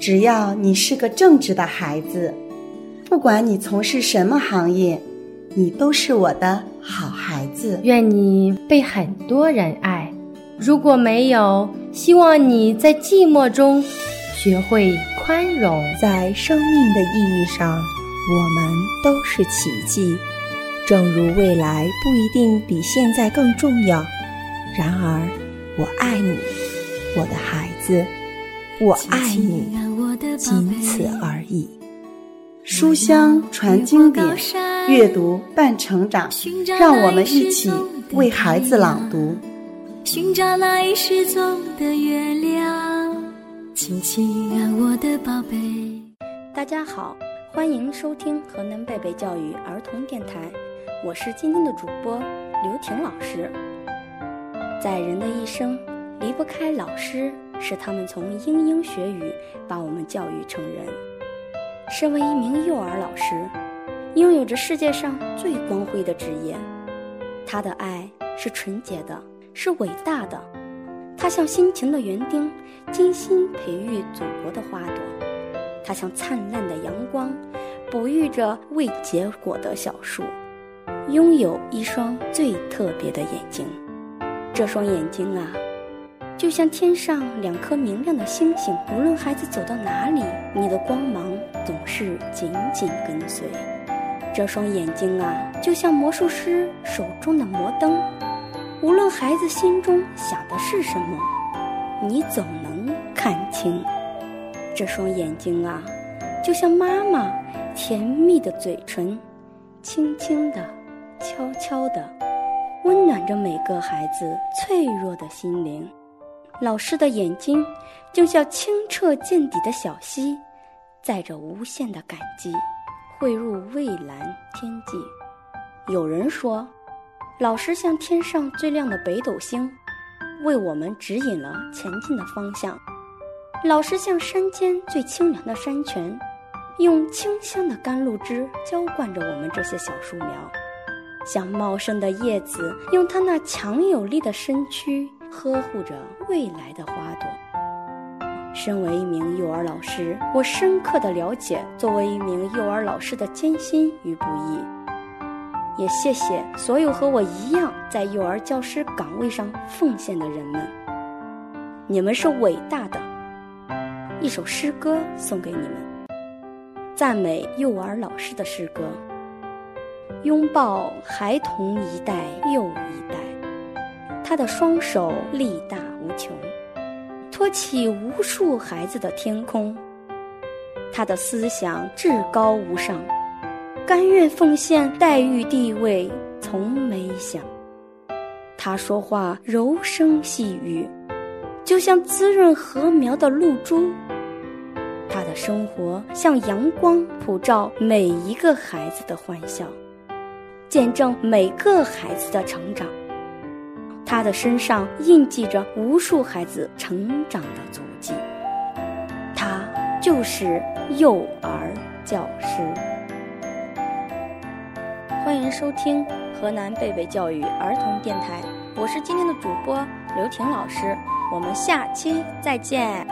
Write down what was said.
只要你是个正直的孩子，不管你从事什么行业，你都是我的好孩子。愿你被很多人爱。如果没有，希望你在寂寞中学会宽容。在生命的意义上，我们都是奇迹。正如未来不一定比现在更重要，然而，我爱你，我的孩子，我爱你，仅此而已。书香传经典，阅读伴成长。让我们一起为孩子朗读。寻找那已失踪的月亮，亲亲啊我的宝贝。大家好，欢迎收听河南贝贝教育儿童电台。我是今天的主播刘婷老师。在人的一生离不开老师，是他们从莺莺学语把我们教育成人。身为一名幼儿老师，拥有着世界上最光辉的职业。他的爱是纯洁的，是伟大的。他像辛勤的园丁，精心培育祖国的花朵。他像灿烂的阳光，哺育着未结果的小树。拥有一双最特别的眼睛，这双眼睛啊，就像天上两颗明亮的星星。无论孩子走到哪里，你的光芒总是紧紧跟随。这双眼睛啊，就像魔术师手中的魔灯。无论孩子心中想的是什么，你总能看清。这双眼睛啊，就像妈妈甜蜜的嘴唇，轻轻的。悄悄的温暖着每个孩子脆弱的心灵。老师的眼睛就像清澈见底的小溪，载着无限的感激，汇入蔚蓝天际。有人说，老师像天上最亮的北斗星，为我们指引了前进的方向。老师像山间最清凉的山泉，用清香的甘露汁浇灌着我们这些小树苗。像茂盛的叶子，用它那强有力的身躯呵护着未来的花朵。身为一名幼儿老师，我深刻的了解作为一名幼儿老师的艰辛与不易。也谢谢所有和我一样在幼儿教师岗位上奉献的人们，你们是伟大的。一首诗歌送给你们，赞美幼儿老师的诗歌。拥抱孩童一代又一代，他的双手力大无穷，托起无数孩子的天空。他的思想至高无上，甘愿奉献待遇地位从没想。他说话柔声细语，就像滋润禾苗的露珠。他的生活像阳光普照每一个孩子的欢笑。见证每个孩子的成长，他的身上印记着无数孩子成长的足迹。他就是幼儿教师。欢迎收听河南贝贝教育儿童电台，我是今天的主播刘婷老师，我们下期再见。